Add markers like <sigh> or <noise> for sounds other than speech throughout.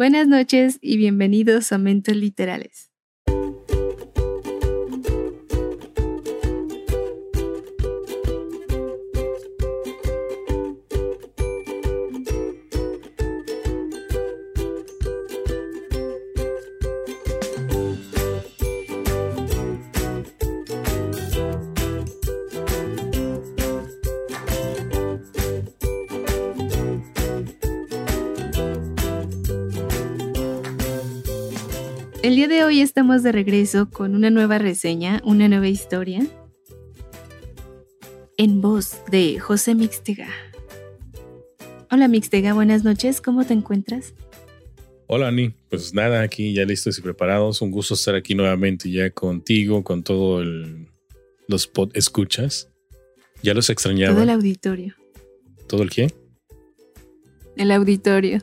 Buenas noches y bienvenidos a Mentos Literales. De hoy estamos de regreso con una nueva reseña, una nueva historia. En voz de José Mixtega. Hola Mixtega, buenas noches, ¿cómo te encuentras? Hola Ani, pues nada, aquí ya listos y preparados. Un gusto estar aquí nuevamente ya contigo, con todo el, los pod escuchas. Ya los extrañaba. Todo el auditorio. ¿Todo el qué? El auditorio.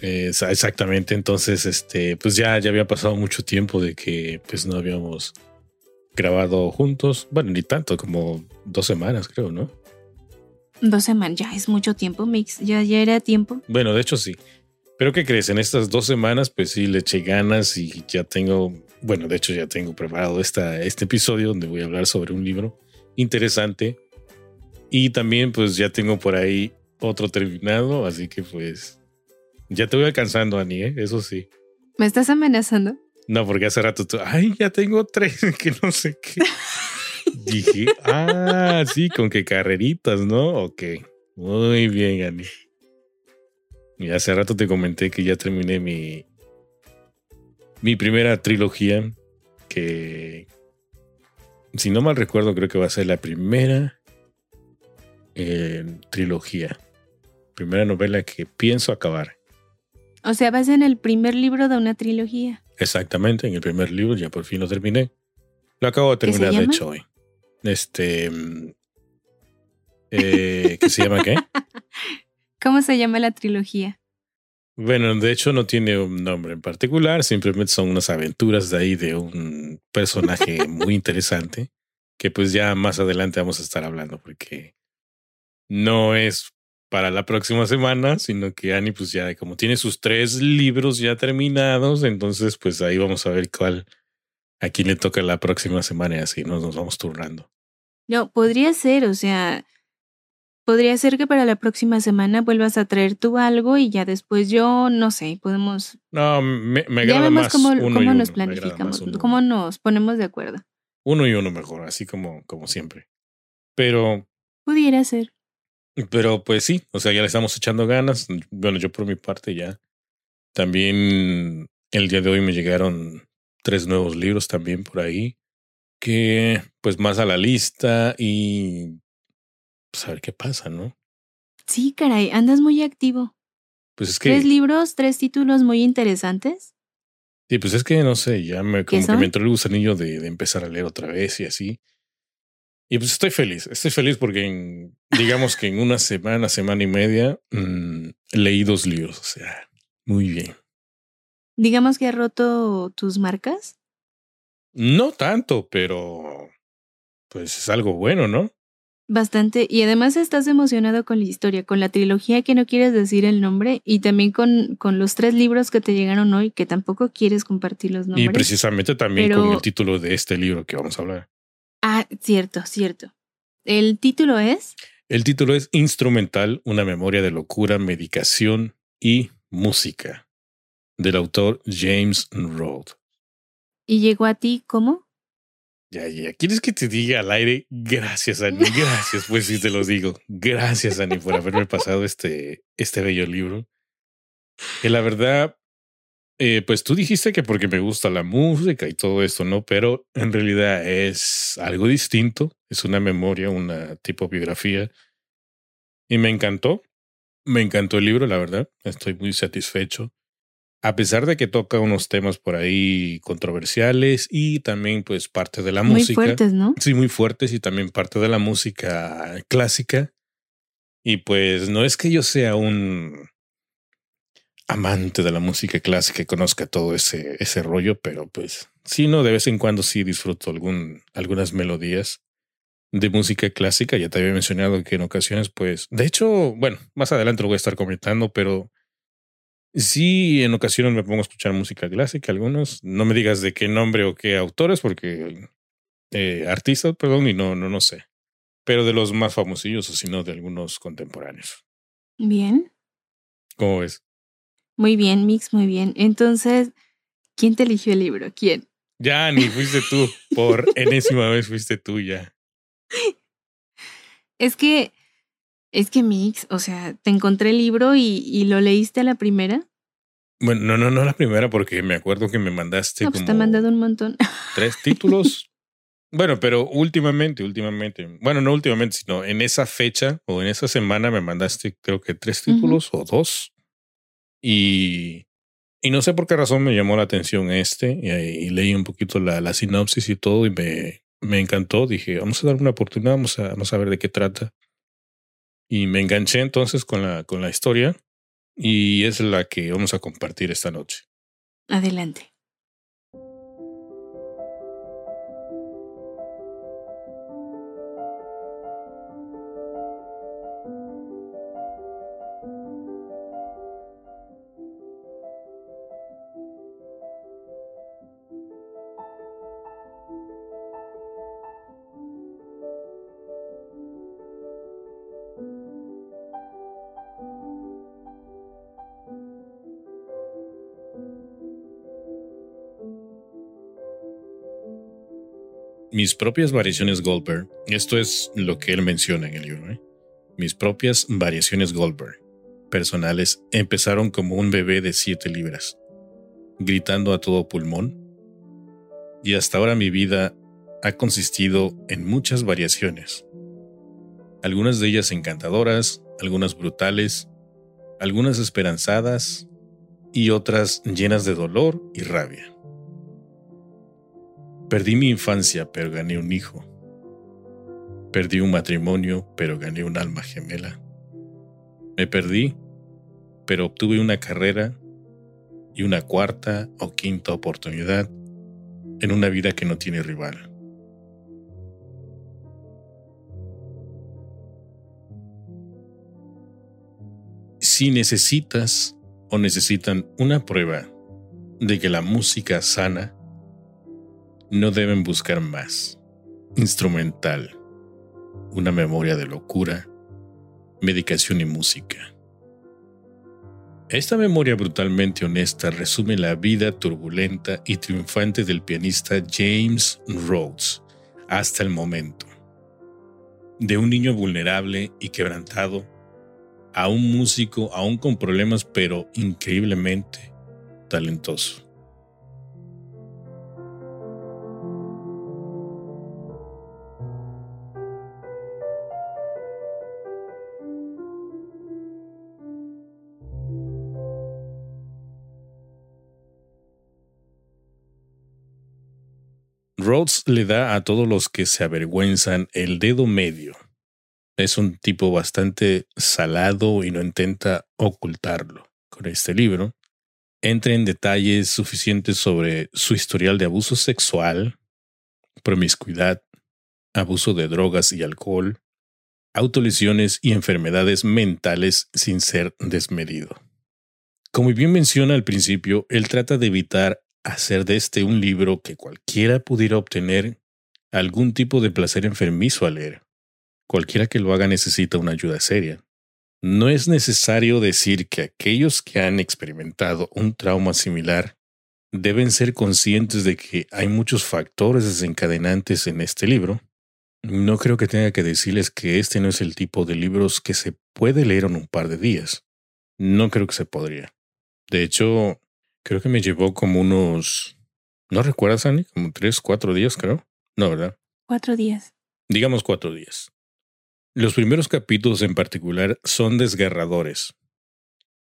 Eh, exactamente, entonces, este, pues ya, ya había pasado mucho tiempo de que pues no habíamos grabado juntos. Bueno, ni tanto, como dos semanas, creo, ¿no? Dos semanas, ya es mucho tiempo, Mix. Ya, ya era tiempo. Bueno, de hecho sí. Pero ¿qué crees? En estas dos semanas, pues sí, le eché ganas y ya tengo, bueno, de hecho ya tengo preparado esta, este episodio donde voy a hablar sobre un libro interesante. Y también pues ya tengo por ahí otro terminado, así que pues ya te voy alcanzando, Ani, ¿eh? eso sí. ¿Me estás amenazando? No, porque hace rato tú, ay, ya tengo tres, <laughs> que no sé qué. <laughs> Dije, ah, sí, con qué carreritas, ¿no? Ok, muy bien, Ani. Y hace rato te comenté que ya terminé mi, mi primera trilogía, que si no mal recuerdo, creo que va a ser la primera eh, trilogía. Primera novela que pienso acabar. O sea, vas en el primer libro de una trilogía. Exactamente, en el primer libro, ya por fin lo terminé. Lo acabo de terminar, de hecho, hoy. Este. Eh, ¿Qué se llama qué? <laughs> ¿Cómo se llama la trilogía? Bueno, de hecho no tiene un nombre en particular, simplemente son unas aventuras de ahí de un personaje <laughs> muy interesante que pues ya más adelante vamos a estar hablando porque no es para la próxima semana, sino que Annie pues ya como tiene sus tres libros ya terminados, entonces pues ahí vamos a ver cuál a quién le toca la próxima semana y así nos, nos vamos turnando. No, podría ser, o sea, podría ser que para la próxima semana vuelvas a traer tú algo y ya después yo, no sé, podemos... No, me, me agrada más cómo, uno cómo y nos uno, planificamos, uno. cómo nos ponemos de acuerdo. Uno y uno mejor, así como, como siempre. Pero Pudiera ser. Pero pues sí, o sea, ya le estamos echando ganas. Bueno, yo por mi parte ya. También el día de hoy me llegaron tres nuevos libros también por ahí. Que pues más a la lista y pues a ver qué pasa, ¿no? Sí, caray, andas muy activo. Pues es que... Tres libros, tres títulos muy interesantes. Sí, pues es que no sé, ya me como que me entró el gusanillo de, de empezar a leer otra vez y así. Y pues estoy feliz, estoy feliz porque en, digamos que en una semana, semana y media, mm, leí dos libros, o sea, muy bien. Digamos que ha roto tus marcas. No tanto, pero pues es algo bueno, ¿no? Bastante. Y además estás emocionado con la historia, con la trilogía que no quieres decir el nombre y también con, con los tres libros que te llegaron hoy que tampoco quieres compartir los nombres. Y precisamente también Pero- con el título de este libro que vamos a hablar. Ah, cierto, cierto. El título es El título es Instrumental, una memoria de locura, medicación y música, del autor James Roth. y llegó a ti ¿cómo? Ya, ya. ¿Quieres que te diga al aire? Gracias, Ani. <laughs> Gracias, pues sí te lo digo. Gracias, Ani, por haberme pasado este, este bello libro. Que la verdad, eh, pues tú dijiste que porque me gusta la música y todo esto, ¿no? Pero en realidad es algo distinto. Es una memoria, una tipo biografía. Y me encantó. Me encantó el libro, la verdad. Estoy muy satisfecho. A pesar de que toca unos temas por ahí controversiales y también pues parte de la Muy música. fuertes, ¿no? Sí, muy fuertes y también parte de la música clásica. Y pues no es que yo sea un amante de la música clásica y conozca todo ese, ese rollo, pero pues sí, no, de vez en cuando sí disfruto algún, algunas melodías de música clásica. Ya te había mencionado que en ocasiones, pues, de hecho, bueno, más adelante lo voy a estar comentando, pero Sí, en ocasiones me pongo a escuchar música clásica, algunos. No me digas de qué nombre o qué autores, porque eh, artistas, perdón, y no, no, no sé. Pero de los más famosillos, o si no, de algunos contemporáneos. Bien. ¿Cómo ves? Muy bien, Mix, muy bien. Entonces, ¿quién te eligió el libro? ¿Quién? Ya, ni fuiste tú. Por <laughs> enésima vez fuiste tú ya. Es que, es que Mix, o sea, te encontré el libro y, y lo leíste a la primera. Bueno, no, no, no la primera, porque me acuerdo que me mandaste No, pues como te he mandado un montón. tres títulos. bueno, pero últimamente, últimamente, bueno, no últimamente, sino en esa fecha o en esa semana me mandaste creo que tres títulos o dos. Y, y no sé por qué razón me llamó la atención este y, y leí un poquito la, la sinopsis y todo y me, me encantó. Dije, vamos a dar una oportunidad, vamos a, vamos a ver de qué trata. Y me enganché entonces con la, con la historia y es la que vamos a compartir esta noche. Adelante. Mis propias variaciones Goldberg, esto es lo que él menciona en el libro, ¿eh? mis propias variaciones Goldberg personales empezaron como un bebé de 7 libras, gritando a todo pulmón, y hasta ahora mi vida ha consistido en muchas variaciones, algunas de ellas encantadoras, algunas brutales, algunas esperanzadas y otras llenas de dolor y rabia. Perdí mi infancia, pero gané un hijo. Perdí un matrimonio, pero gané un alma gemela. Me perdí, pero obtuve una carrera y una cuarta o quinta oportunidad en una vida que no tiene rival. Si necesitas o necesitan una prueba de que la música sana, no deben buscar más. Instrumental, una memoria de locura, medicación y música. Esta memoria brutalmente honesta resume la vida turbulenta y triunfante del pianista James Rhodes hasta el momento. De un niño vulnerable y quebrantado a un músico aún con problemas pero increíblemente talentoso. Rhodes le da a todos los que se avergüenzan el dedo medio. Es un tipo bastante salado y no intenta ocultarlo. Con este libro, entra en detalles suficientes sobre su historial de abuso sexual, promiscuidad, abuso de drogas y alcohol, autolesiones y enfermedades mentales sin ser desmedido. Como bien menciona al principio, él trata de evitar hacer de este un libro que cualquiera pudiera obtener algún tipo de placer enfermizo al leer. Cualquiera que lo haga necesita una ayuda seria. No es necesario decir que aquellos que han experimentado un trauma similar deben ser conscientes de que hay muchos factores desencadenantes en este libro. No creo que tenga que decirles que este no es el tipo de libros que se puede leer en un par de días. No creo que se podría. De hecho, creo que me llevó como unos... ¿No recuerdas, Annie? Como tres, cuatro días, creo. No, ¿verdad? Cuatro días. Digamos cuatro días. Los primeros capítulos en particular son desgarradores,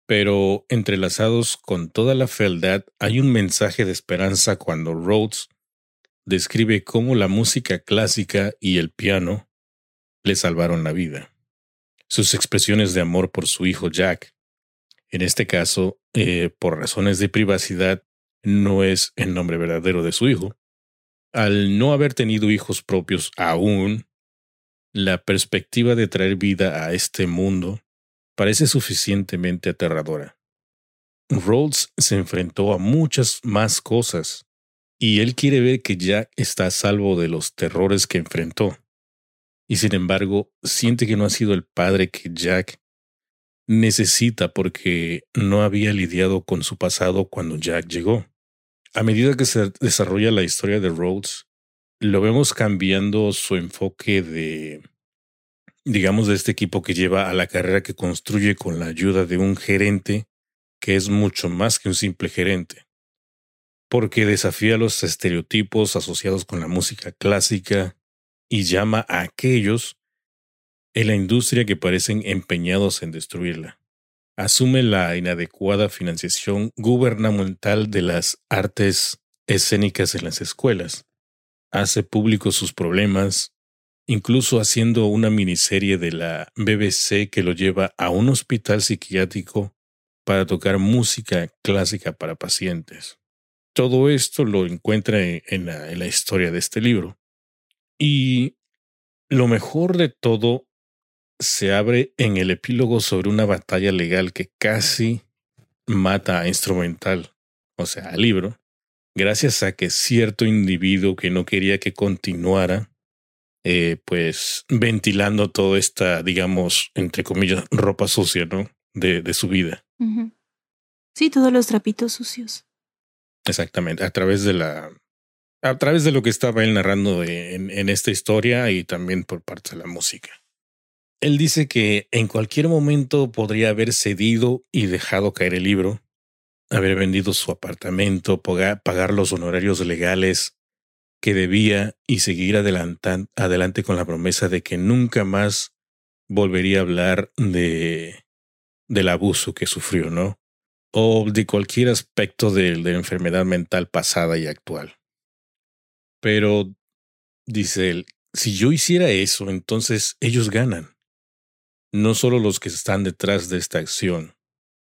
pero entrelazados con toda la fealdad hay un mensaje de esperanza cuando Rhodes describe cómo la música clásica y el piano le salvaron la vida. Sus expresiones de amor por su hijo Jack, en este caso, eh, por razones de privacidad, no es el nombre verdadero de su hijo. Al no haber tenido hijos propios aún, la perspectiva de traer vida a este mundo parece suficientemente aterradora. Rhodes se enfrentó a muchas más cosas y él quiere ver que Jack está a salvo de los terrores que enfrentó. Y sin embargo, siente que no ha sido el padre que Jack necesita porque no había lidiado con su pasado cuando Jack llegó. A medida que se desarrolla la historia de Rhodes, lo vemos cambiando su enfoque de, digamos, de este equipo que lleva a la carrera que construye con la ayuda de un gerente que es mucho más que un simple gerente, porque desafía los estereotipos asociados con la música clásica y llama a aquellos en la industria que parecen empeñados en destruirla. Asume la inadecuada financiación gubernamental de las artes escénicas en las escuelas. Hace públicos sus problemas, incluso haciendo una miniserie de la BBC que lo lleva a un hospital psiquiátrico para tocar música clásica para pacientes. Todo esto lo encuentra en, la, en la historia de este libro. Y lo mejor de todo se abre en el epílogo sobre una batalla legal que casi mata a Instrumental, o sea, al libro, gracias a que cierto individuo que no quería que continuara, eh, pues ventilando toda esta, digamos, entre comillas, ropa sucia, ¿no? De, de su vida. Sí, todos los trapitos sucios. Exactamente, a través de la, a través de lo que estaba él narrando en, en esta historia y también por parte de la música. Él dice que en cualquier momento podría haber cedido y dejado caer el libro, haber vendido su apartamento, pagar, los honorarios legales que debía y seguir adelante con la promesa de que nunca más volvería a hablar de del abuso que sufrió, ¿no? O de cualquier aspecto de la enfermedad mental pasada y actual. Pero, dice él, si yo hiciera eso, entonces ellos ganan no solo los que están detrás de esta acción,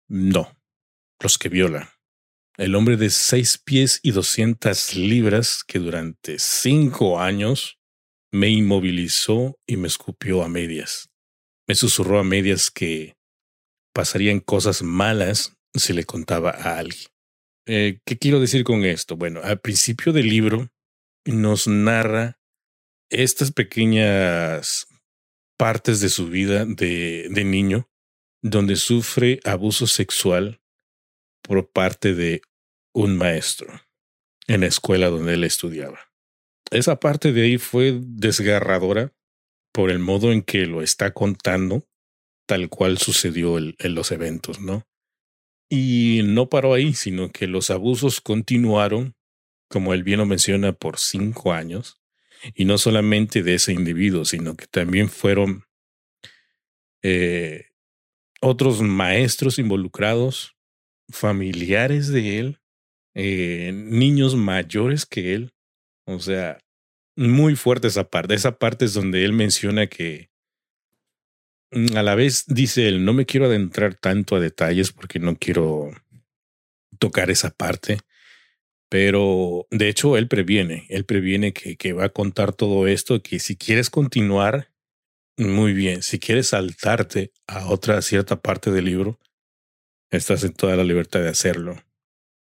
no, los que violan. El hombre de seis pies y doscientas libras que durante cinco años me inmovilizó y me escupió a medias. Me susurró a medias que pasarían cosas malas si le contaba a alguien. Eh, ¿Qué quiero decir con esto? Bueno, al principio del libro nos narra estas pequeñas partes de su vida de, de niño donde sufre abuso sexual por parte de un maestro en la escuela donde él estudiaba. Esa parte de ahí fue desgarradora por el modo en que lo está contando, tal cual sucedió en los eventos, ¿no? Y no paró ahí, sino que los abusos continuaron, como él bien lo menciona, por cinco años, y no solamente de ese individuo, sino que también fueron eh, otros maestros involucrados, familiares de él, eh, niños mayores que él. O sea, muy fuerte esa parte. Esa parte es donde él menciona que mm, a la vez dice él, no me quiero adentrar tanto a detalles porque no quiero tocar esa parte, pero de hecho, él previene, él previene que, que va a contar todo esto, que si quieres continuar, muy bien, si quieres saltarte a otra cierta parte del libro, estás en toda la libertad de hacerlo.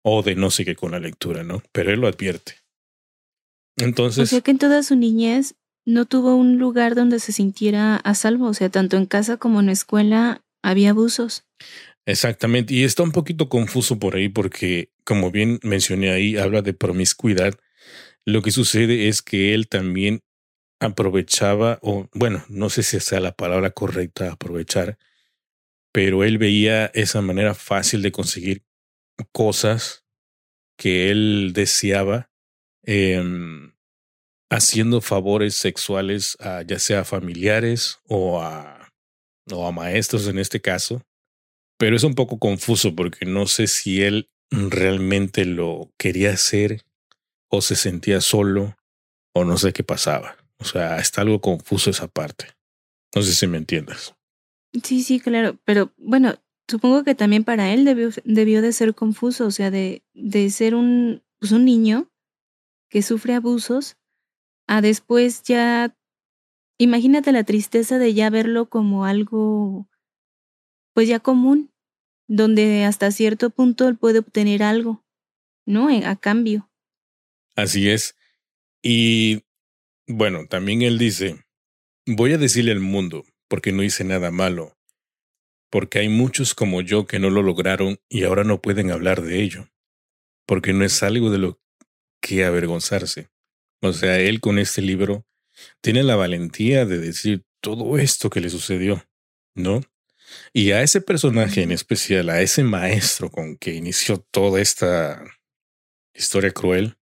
O de no seguir con la lectura, ¿no? Pero él lo advierte. Entonces. O sea que en toda su niñez no tuvo un lugar donde se sintiera a salvo. O sea, tanto en casa como en la escuela había abusos. Exactamente, y está un poquito confuso por ahí porque, como bien mencioné ahí, habla de promiscuidad. Lo que sucede es que él también aprovechaba, o bueno, no sé si sea la palabra correcta aprovechar, pero él veía esa manera fácil de conseguir cosas que él deseaba, em, haciendo favores sexuales a ya sea familiares o a, o a maestros en este caso pero es un poco confuso porque no sé si él realmente lo quería hacer o se sentía solo o no sé qué pasaba. O sea, está algo confuso esa parte. No sé si me entiendes. Sí, sí, claro. Pero bueno, supongo que también para él debió, debió de ser confuso, o sea, de, de ser un, pues un niño que sufre abusos a después ya, imagínate la tristeza de ya verlo como algo pues ya común, donde hasta cierto punto él puede obtener algo, ¿no? Eh, a cambio. Así es. Y bueno, también él dice, voy a decirle al mundo, porque no hice nada malo, porque hay muchos como yo que no lo lograron y ahora no pueden hablar de ello, porque no es algo de lo que avergonzarse. O sea, él con este libro tiene la valentía de decir todo esto que le sucedió, ¿no? Y a ese personaje en especial, a ese maestro con que inició toda esta historia cruel,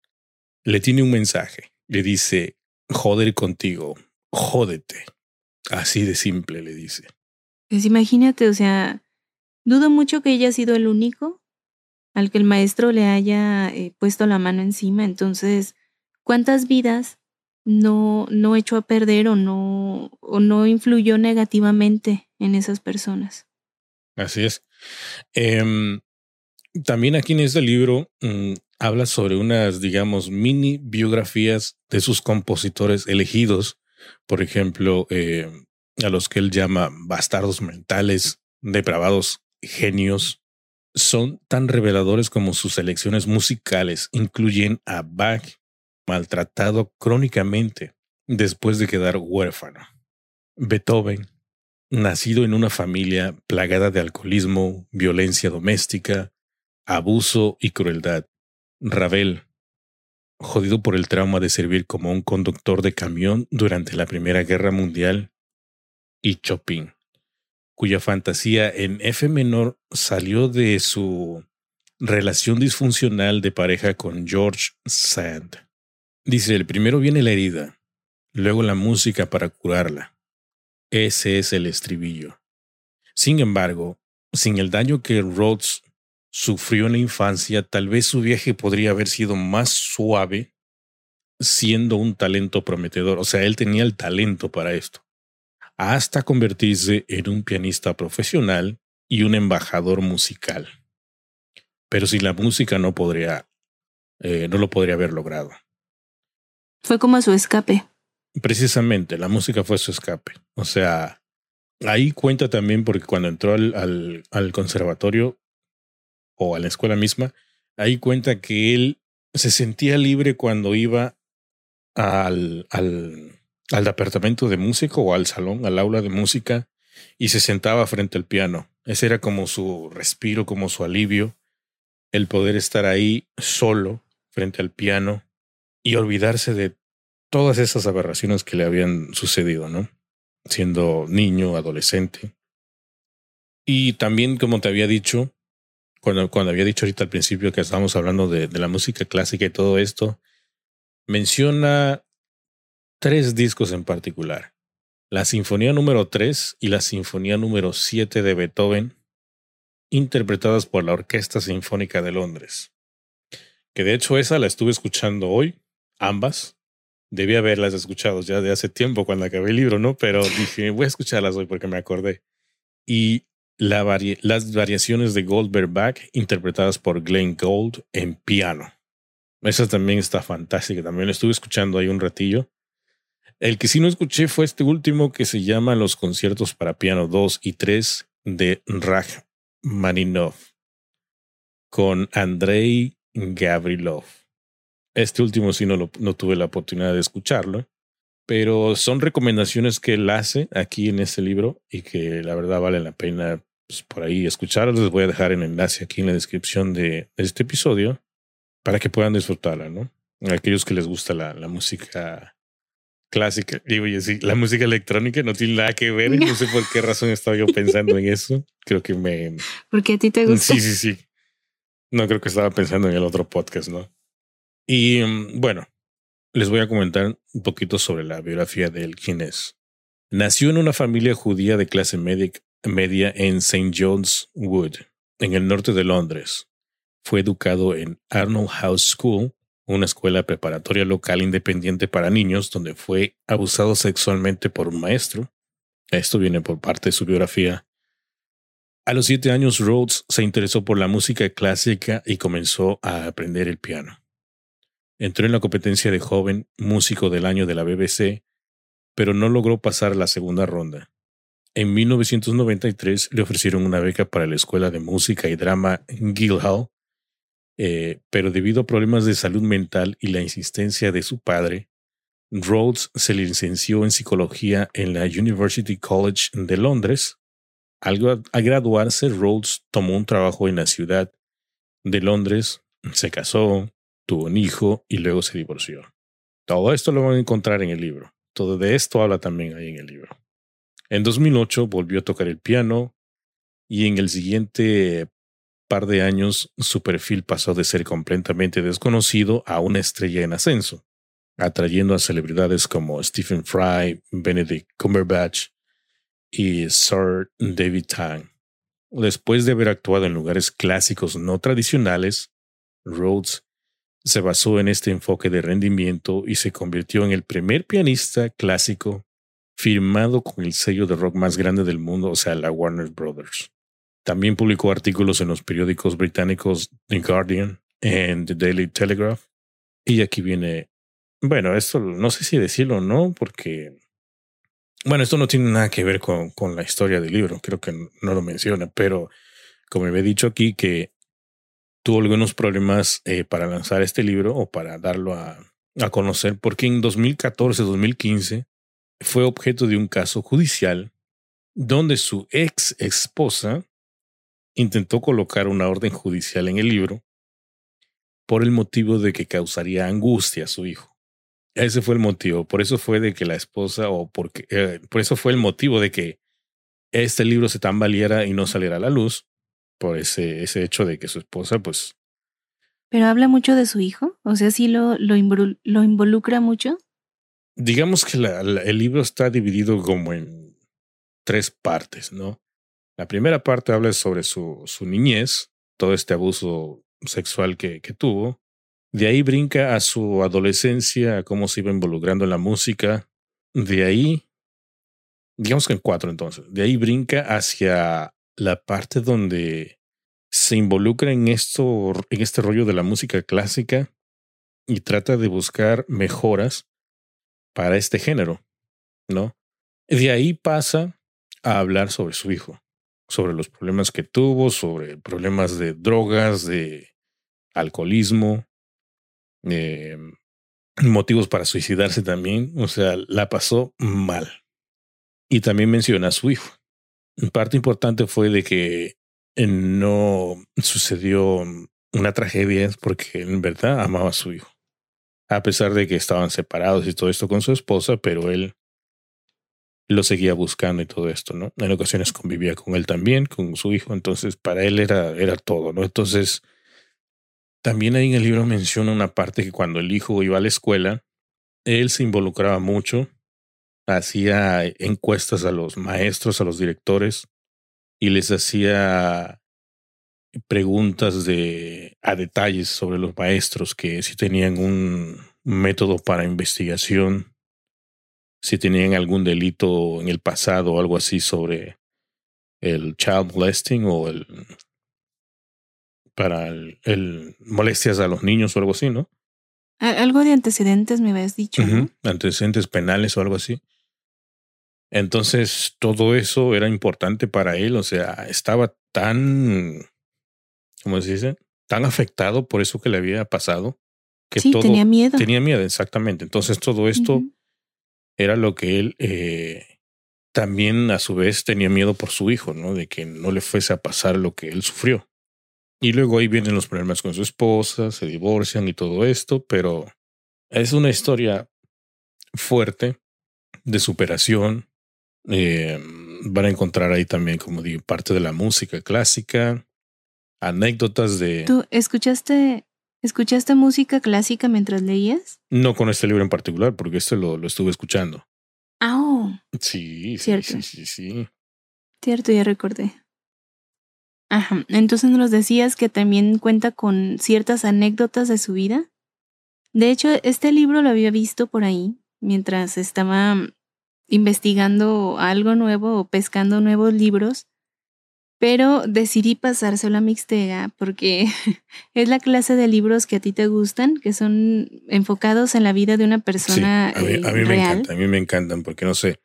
le tiene un mensaje. Le dice, joder contigo, jódete. Así de simple le dice. Pues imagínate, o sea, dudo mucho que haya sido el único al que el maestro le haya eh, puesto la mano encima. Entonces, ¿cuántas vidas no, no echó a perder o no, o no influyó negativamente en esas personas? Así es. Em, también aquí en este libro mm, habla sobre unas, digamos, mini biografías de sus compositores elegidos, por ejemplo, eh, a los que él llama bastardos mentales, depravados genios, son tan reveladores como sus selecciones musicales incluyen a Bach, maltratado crónicamente después de quedar huérfano. Beethoven, nacido en una familia plagada de alcoholismo, violencia doméstica, abuso y crueldad. Ravel, jodido por el trauma de servir como un conductor de camión durante la Primera Guerra Mundial. Y Chopin, cuya fantasía en F menor salió de su relación disfuncional de pareja con George Sand. Dice, el primero viene la herida, luego la música para curarla. Ese es el estribillo. Sin embargo, sin el daño que Rhodes sufrió en la infancia, tal vez su viaje podría haber sido más suave siendo un talento prometedor. O sea, él tenía el talento para esto. Hasta convertirse en un pianista profesional y un embajador musical. Pero sin la música no podría, eh, no lo podría haber logrado. Fue como su escape. Precisamente, la música fue su escape. O sea, ahí cuenta también porque cuando entró al, al, conservatorio o a la escuela misma, ahí cuenta que él se sentía libre cuando iba al, al, al departamento de música o al salón, al aula de música y se sentaba frente al piano. Ese era como su respiro, como su alivio, el poder estar ahí solo frente al piano y olvidarse de todas esas aberraciones que le habían sucedido, ¿no? Siendo niño, adolescente. Y también, como te había dicho, cuando, había dicho ahorita al principio que estábamos hablando de, de la música clásica y todo esto, menciona tres discos en particular. La Sinfonía número 3 y la Sinfonía número 7 de Beethoven, interpretadas por la Orquesta Sinfónica de Londres. Que de hecho esa la estuve escuchando hoy ambas. Debía haberlas escuchado ya de hace tiempo cuando acabé el libro, ¿no? Pero dije, voy a escucharlas hoy porque me acordé. Y la las variaciones de Goldberg Bach interpretadas por Glenn Gold en piano. Esa también está fantástica. También estuve escuchando ahí un ratillo. El que sí no escuché fue este último que se llama Los conciertos para piano 2 y 3 de Rachmaninov con Andrei Gavrilov. Este último sí no, no tuve la oportunidad de escucharlo, pero son recomendaciones que él hace aquí en este libro y que la verdad vale la pena pues, por ahí escucharlos. Les voy a dejar el enlace aquí en la descripción de, este episodio para que puedan disfrutarla, ¿no? aquellos que les gusta la, la música clásica. Digo, y sí, la música electrónica no tiene nada que ver. No sé por qué razón estaba yo pensando en eso. Creo que me. <laughs> Porque a ti te gusta. Sí, sí, sí. No creo que estaba pensando en el otro podcast, ¿no? Y mm, bueno, les voy a comentar un poquito sobre la biografía de él, quién es. Nació en una familia judía de clase media, en St. John's Wood, en el norte de Londres. Fue educado en Arnold House School, una escuela preparatoria local independiente para niños, donde fue abusado sexualmente por un maestro. Esto viene por parte de su biografía. A los siete años, Rhodes se interesó por la música clásica y comenzó a aprender el piano. Entró en la competencia de joven músico del año de la BBC, pero no logró pasar la segunda ronda. En 1993 le ofrecieron una beca para la Escuela de Música y Drama Guildhall, eh, pero debido a problemas de salud mental y la insistencia de su padre, Rhodes se licenció en psicología en la University College de Londres. Al, graduarse, Rhodes tomó un trabajo en la ciudad de Londres, se casó, tuvo un hijo y luego se divorció. Todo esto lo van a encontrar en el libro. Todo de esto habla también ahí en el libro. En 2008 volvió a tocar el piano y en el siguiente par de años su perfil pasó de ser completamente desconocido a una estrella en ascenso, atrayendo a celebridades como Stephen Fry, Benedict Cumberbatch y Sir David Tang. Después de haber actuado en lugares clásicos no tradicionales, Rhodes se basó en este enfoque de rendimiento y se convirtió en el primer pianista clásico firmado con el sello de rock más grande del mundo, o sea, la Warner Brothers. También publicó artículos en los periódicos británicos The Guardian y The Daily Telegraph. Y aquí viene, bueno, esto no sé si decirlo o no, porque, bueno, esto no tiene nada que ver con, con la historia del libro, creo que no lo menciona, pero como he dicho aquí, que tuvo algunos problemas eh, para lanzar este libro o para darlo a, conocer, porque en 2014-2015 fue objeto de un caso judicial donde su ex esposa intentó colocar una orden judicial en el libro por el motivo de que causaría angustia a su hijo. Ese fue el motivo. Por eso fue de que la esposa, o porque, eh, por eso fue el motivo de que este libro se tambaleara y no saliera a la luz, por ese, ese hecho de que su esposa, pues. Pero habla mucho de su hijo, o sea, sí lo, lo, lo involucra mucho. Digamos que el libro está dividido como en tres partes, ¿no? La primera parte habla sobre su, su niñez, todo este abuso sexual que, que tuvo. De ahí brinca a su adolescencia, a cómo se iba involucrando en la música. De ahí, digamos que en cuatro entonces, de ahí brinca hacia la parte donde se involucra en esto, en este rollo de la música clásica y trata de buscar mejoras para este género, ¿no? De ahí pasa a hablar sobre su hijo, sobre los problemas que tuvo, sobre problemas de drogas, de alcoholismo, eh, motivos para suicidarse también, o sea, la pasó mal. Y también menciona a su hijo. Parte importante fue de que no sucedió una tragedia porque en verdad amaba a su hijo a pesar de que estaban separados y todo esto con su esposa, pero él lo seguía buscando y todo esto, ¿no? En ocasiones convivía con él también, con su hijo, entonces para él era, era todo, ¿no? Entonces, también ahí en el libro menciona una parte que cuando el hijo iba a la escuela, él se involucraba mucho, hacía encuestas a los maestros, a los directores, y les hacía preguntas de, a detalles sobre los maestros, que si tenían un método para investigación, si tenían algún delito en el pasado o algo así sobre el child molesting o el para el, molestias a los niños o algo así, ¿no? Algo de antecedentes me habías dicho. Antecedentes penales o algo así. Entonces, todo eso era importante para él, o sea, estaba tan como se dice, tan afectado por eso que le había pasado. Que sí, tenía miedo. Tenía miedo, exactamente. Entonces todo esto era lo que él eh, también a su vez tenía miedo por su hijo, ¿no? De que no le fuese a pasar lo que él sufrió. Y luego ahí vienen los problemas con su esposa, se divorcian y todo esto, pero es una historia fuerte de superación. Eh, van a encontrar ahí también, como digo, parte de la música clásica, anécdotas de... ¿Tú escuchaste, escuchaste música clásica mientras leías? No con este libro en particular, porque este lo, lo estuve escuchando. Ah, oh. Sí, Cierto. sí, sí, sí. Cierto, ya recordé. Ajá, entonces nos decías que también cuenta con ciertas anécdotas de su vida. De hecho, este libro lo había visto por ahí mientras estaba investigando algo nuevo o pescando nuevos libros pero decidí pasárselo a Mixtega porque <laughs> es la clase de libros que a ti te gustan, que son enfocados en la vida de una persona. a mí, eh, me encanta, a mí me encantan, porque no sé.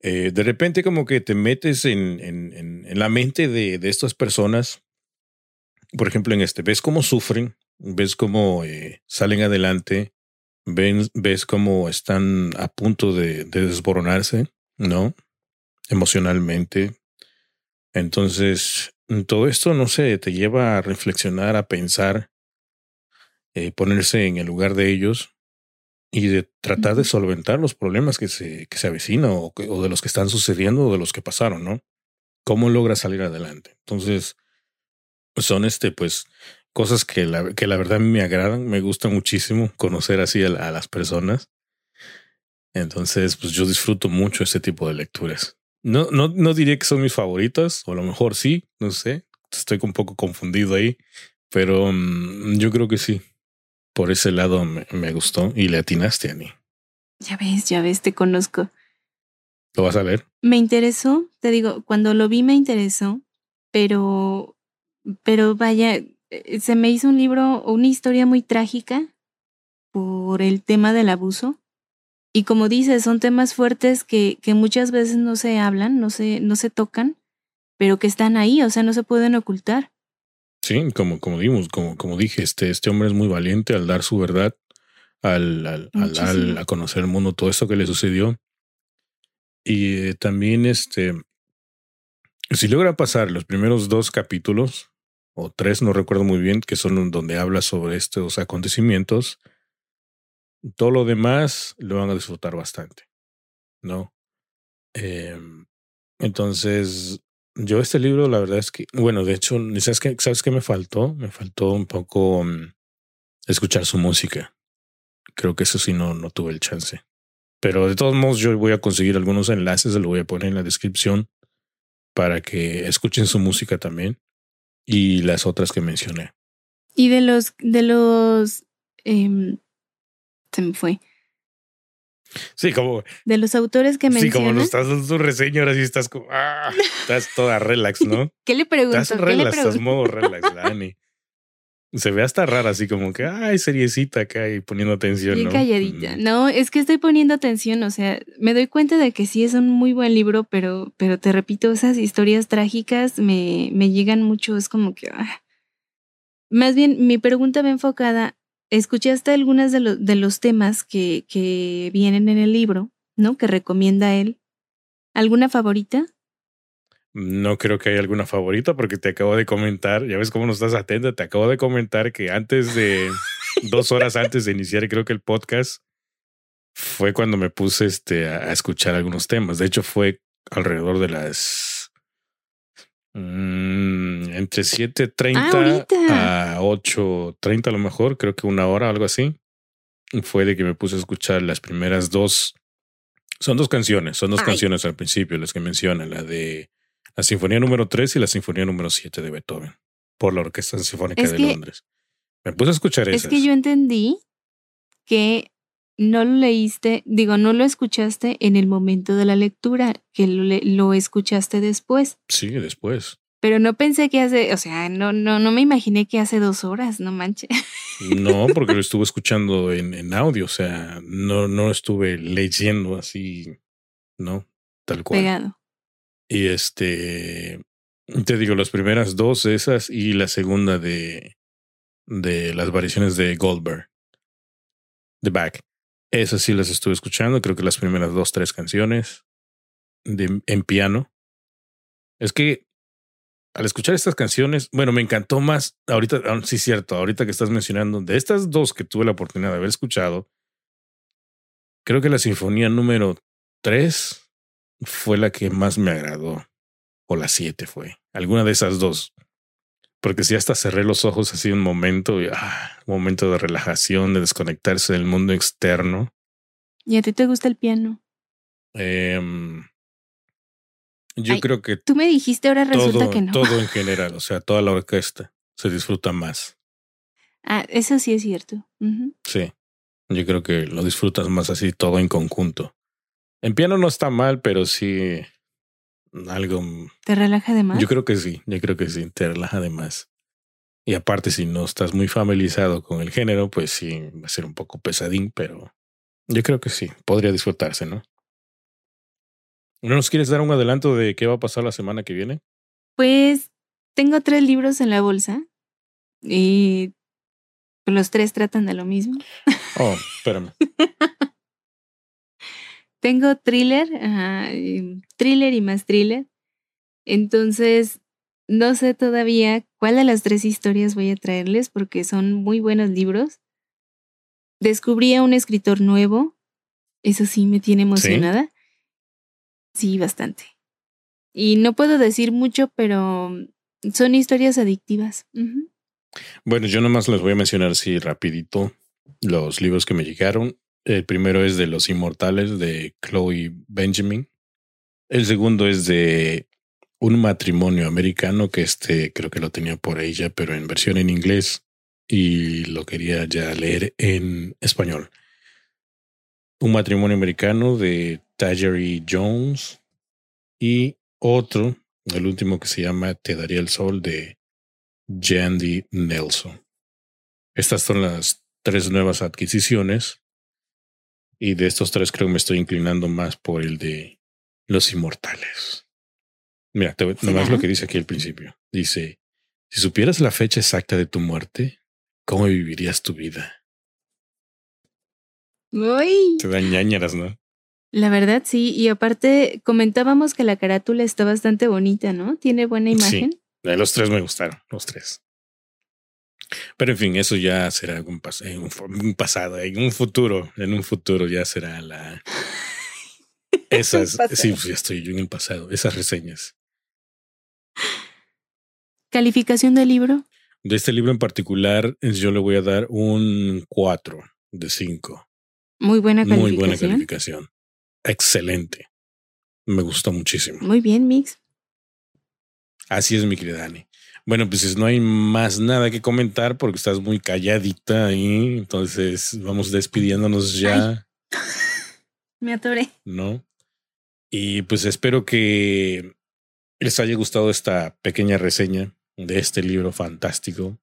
eh, de repente como que te metes en, en, en la mente de, de, estas personas. Por ejemplo, en este, ves cómo sufren, ves cómo eh, salen adelante, ven, ves cómo están a punto de, de desboronarse, ¿no? Emocionalmente. Entonces, todo esto, no sé, te lleva a reflexionar, a pensar, eh, ponerse en el lugar de ellos y de tratar de solventar los problemas que se, que se avecinan o, o, de los que están sucediendo o de los que pasaron, ¿no? ¿Cómo logras salir adelante? Entonces, son este, pues, cosas que la, que la verdad me agradan, me gusta muchísimo conocer así a, a las personas. Entonces, pues yo disfruto mucho este tipo de lecturas. No, no, no diría que son mis favoritas, o a lo mejor sí, no sé, estoy un poco confundido ahí, pero um, yo creo que sí por ese lado me, me gustó y le atinaste a mí. Ya ves, ya ves, te conozco. ¿Lo vas a ver? Me interesó, te digo, cuando lo vi me interesó, pero, pero vaya, se me hizo un libro, una historia muy trágica por el tema del abuso. Y como dices, son temas fuertes que, que muchas veces no se hablan, no se, no se tocan, pero que están ahí, o sea, no se pueden ocultar. Sí, como, como dimos, como, como dije, este, este hombre es muy valiente al dar su verdad, al, al, al a conocer el mundo todo esto que le sucedió. Y eh, también, este, si logra pasar los primeros dos capítulos, o tres, no recuerdo muy bien, que son donde habla sobre estos acontecimientos, todo lo demás lo van a disfrutar bastante, ¿no? Eh, entonces, yo este libro, la verdad es que, bueno, de hecho, ¿sabes qué, ¿sabes qué me faltó? Me faltó un poco um, escuchar su música. Creo que eso sí no, no tuve el chance. Pero de todos modos, yo voy a conseguir algunos enlaces, se lo voy a poner en la descripción para que escuchen su música también y las otras que mencioné. Y de los, de los, eh, se me fue. Sí, como. De los autores que mencionas. Sí, como no estás dando tu reseña, ahora sí estás como. Ah, estás toda relax, ¿no? <laughs> ¿Qué le pregunto? Estás ¿Qué relax, le pregunto? estás modo relax, <laughs> Dani. Se ve hasta rara, así como que, ay, seriecita acá y poniendo atención. Bien ¿no? calladita. Mm. No, es que estoy poniendo atención, o sea, me doy cuenta de que sí es un muy buen libro, pero, pero te repito, esas historias trágicas me, me llegan mucho, es como que... ah. Más bien, mi pregunta va enfocada, ¿escuchaste algunas de, lo- de los temas que, que vienen en el libro, ¿no? Que recomienda él. ¿Alguna favorita? No creo que haya alguna favorita porque te acabo de comentar, ya ves cómo no estás atenta, te acabo de comentar que antes de, <laughs> dos horas antes de iniciar creo que el podcast, fue cuando me puse este, a, a escuchar algunos temas. De hecho fue alrededor de las... mm, entre 7.30 Ah, a 8.30 a lo mejor, creo que una hora, algo así. Fue de que me puse a escuchar las primeras dos. Son dos canciones, son dos Ay. canciones al principio, las que mencionan, la de la Sinfonía número 3 y la Sinfonía número 7 de Beethoven, por la Orquesta Sinfónica Es de que- Londres. Me puse a escuchar Es esas. que yo entendí que no lo leíste, digo, no lo escuchaste en el momento de la lectura, que lo, lo escuchaste después. Sí, después. Pero no pensé que hace, o sea, no, no, no me imaginé que hace dos horas, no manches. No, <laughs> porque lo estuve escuchando en, en audio, o sea, no, no estuve leyendo así, ¿no? Tal cual. Pegado. Y este, te digo, las primeras dos esas y la segunda de, de las variaciones de Goldberg, The Back. Esas sí las estuve escuchando, creo que las primeras dos, tres canciones de, en piano. Es que al escuchar estas canciones, bueno, me encantó más, ahorita, ah, sí, cierto, ahorita que estás mencionando, de estas dos que tuve la oportunidad de haber escuchado, creo que la sinfonía número tres fue la que más me agradó. O la siete fue. Alguna de esas dos. Porque si hasta cerré los ojos así un momento, y, ah, un momento de relajación, de desconectarse del mundo externo. ¿Y a ti te gusta el piano? Em, yo Ay, creo que Tú me dijiste, ahora resulta que no. todo en <laughs> general, o sea, toda la orquesta se disfruta más. Ah, eso sí es cierto. Sí. Yo creo que lo disfrutas más así todo en conjunto. En piano no está mal, pero sí algo ¿Te relaja de más? Yo creo que sí, yo creo que sí, te relaja de más. Y aparte, si no estás muy familiarizado con el género, pues sí, va a ser un poco pesadín, pero yo creo que sí, podría disfrutarse, ¿no? ¿No nos quieres dar un adelanto de qué va a pasar la semana que viene? Pues tengo tres libros en la bolsa y los tres tratan de lo mismo. Oh, espérame. <laughs> tengo thriller, thriller y más thriller. Entonces, no sé todavía cuál de las tres historias voy a traerles porque son muy buenos libros. Descubrí a un escritor nuevo. Eso sí me tiene emocionada. Sí, bastante. Y no puedo decir mucho, pero son historias adictivas. Bueno, yo nomás les voy a mencionar así rapidito los libros que me llegaron. El primero es de Los Inmortales de Chloe Benjamin. El segundo es de Un matrimonio americano, que este creo que lo tenía por ella, pero en versión en inglés y lo quería ya leer en español. Un matrimonio americano de Tajiri Jones y otro, el último que se llama Te daría el sol de Jandy Nelson. Estas son las tres nuevas adquisiciones y de estos tres creo que me estoy inclinando más por el de Los Inmortales. Mira, te, nomás lo que dice aquí al principio. Dice, si supieras la fecha exacta de tu muerte, ¿cómo vivirías tu vida? Uy. Te dan ñañaras, ¿no? La verdad, sí. Y aparte, comentábamos que la carátula está bastante bonita, ¿no? Tiene buena imagen. Sí. Los tres me gustaron, los tres. Pero en fin, eso ya será un, en un, pasado, en un futuro, en un futuro ya será la... <laughs> Esas, sí, pues ya estoy yo en el pasado, esas reseñas. ¿Calificación del libro? De este libro en particular, yo le voy a dar un 4 de 5. Muy buena calificación. Muy buena calificación excelente. Me gustó muchísimo. Muy bien, Mix. Así es, mi querida Dani. Bueno, pues no hay más nada que comentar porque estás muy calladita ahí. Entonces vamos despidiéndonos ya. Me atoré. ¿No? Y pues espero que les haya gustado esta pequeña reseña de este libro fantástico.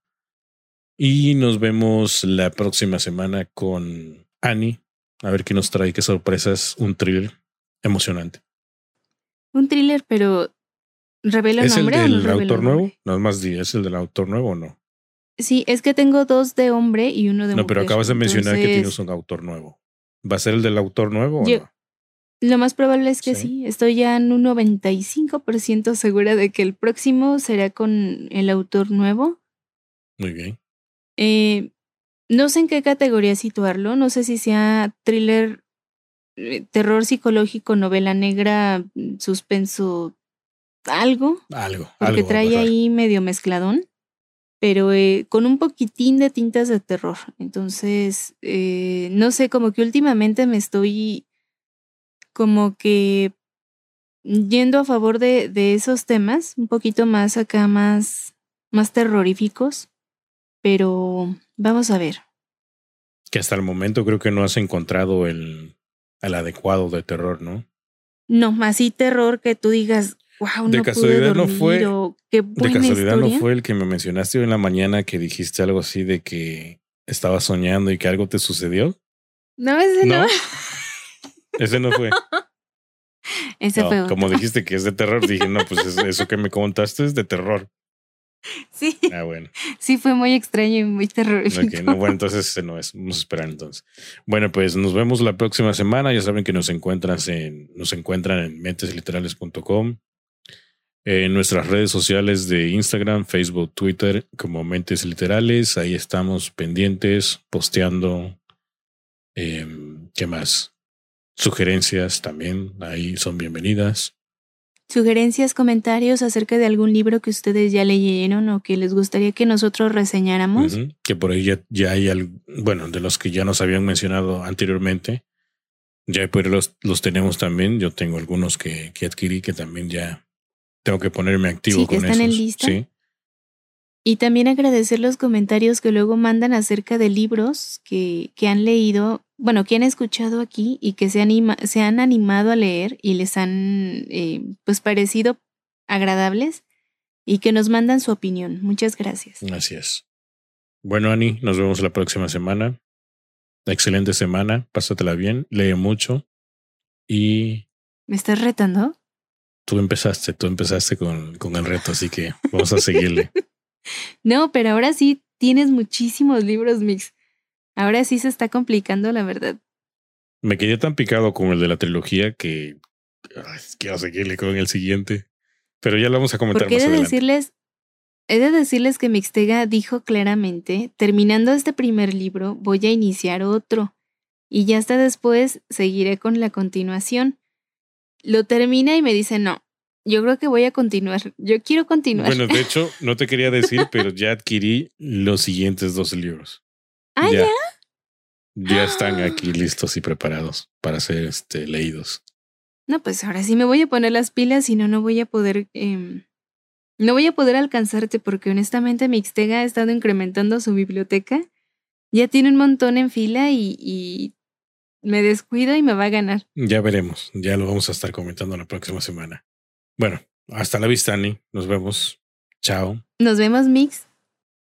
Y nos vemos la próxima semana con Annie a ver qué nos trae, qué sorpresas, un thriller emocionante. Un thriller, pero ¿revela ¿Es nombre el del autor nuevo? No es más, ¿es el del autor nuevo o no? Sí, es que tengo dos de hombre y uno de mujer. No, pero acabas de mencionar que tienes un autor nuevo. ¿Va a ser el del autor nuevo o no? Lo más probable es que sí. sí. Estoy ya en un 95% segura de que el próximo será con el autor nuevo. Muy bien. Eh, no sé en qué categoría situarlo, no sé si sea thriller, eh, terror psicológico, novela negra, mm, suspenso, algo. Algo. Porque trae ahí medio mezcladón, pero eh, con un poquitín de tintas de terror. Entonces, eh, no sé, como que últimamente me estoy como que yendo a favor de, de esos temas, un poquito más acá, más, más terroríficos, pero Vamos a ver. Que hasta el momento creo que no has encontrado el, el adecuado de terror, ¿no? No, más sí terror que tú digas, wow, de no casualidad pude no fue, qué de casualidad no fue el que me mencionaste hoy en la mañana que dijiste algo así de que estabas soñando y que algo te sucedió. No, ese no. <laughs> ese no fue. <laughs> ese fue. Como dijiste que es de terror, dije, no, pues eso que me contaste es de terror. <laughs> Sí. Ah, bueno. Sí, fue muy extraño y muy terrorífico. Okay, no, bueno, entonces ese no es. Vamos a esperar entonces. Bueno, pues nos vemos la próxima semana. Ya saben que nos encuentran en, nos encuentran en mentesliterales.com, en nuestras redes sociales de Instagram, Facebook, Twitter, como Mentes Literales. Ahí estamos pendientes, posteando. Em, ¿Qué más? Sugerencias también, ahí son bienvenidas sugerencias, comentarios acerca de algún libro que ustedes ya leyeron o que les gustaría que nosotros reseñáramos. Que por ahí ya, hay, bueno, de los que ya nos habían mencionado anteriormente, ya pues los, los tenemos también. Yo tengo algunos que, que adquirí que también ya tengo que ponerme activo con están En lista. Sí. Y también agradecer los comentarios que luego mandan acerca de libros que, que han leído bueno, que han escuchado aquí y que se, anima, se han animado a leer y les han eh, pues parecido agradables y que nos mandan su opinión. Muchas gracias. Gracias. Bueno, Ani, nos vemos la próxima semana. Excelente semana, pásatela bien, lee mucho y... ¿Me estás retando? Tú empezaste, tú empezaste con, con el reto, así que vamos a seguirle. <laughs> no, pero ahora sí tienes muchísimos libros, Mix. Ahora sí se está complicando, la verdad. Me quedé tan picado con el de la trilogía que quiero seguirle con el siguiente. Pero ya lo vamos a comentar Porque más he de adelante. decirles, he de decirles que Mixtega dijo claramente, terminando este primer libro, voy a iniciar otro. Y ya hasta después seguiré con la continuación. Lo termina y me dice, no, yo creo que voy a continuar. Yo quiero continuar. Bueno, de hecho, <laughs> no te quería decir, pero ya adquirí los siguientes dos libros. ah, ya. Ya están aquí listos y preparados para ser este, leídos. No, pues ahora sí me voy a poner las pilas, si no, no voy a poder. em, no voy a poder alcanzarte porque honestamente Mixtega ha estado incrementando su biblioteca. Ya tiene un montón en fila y, y me descuido y me va a ganar. Ya veremos, ya lo vamos a estar comentando la próxima semana. Bueno, hasta la vista, Ani. Nos vemos. Chao. Nos vemos, Mix.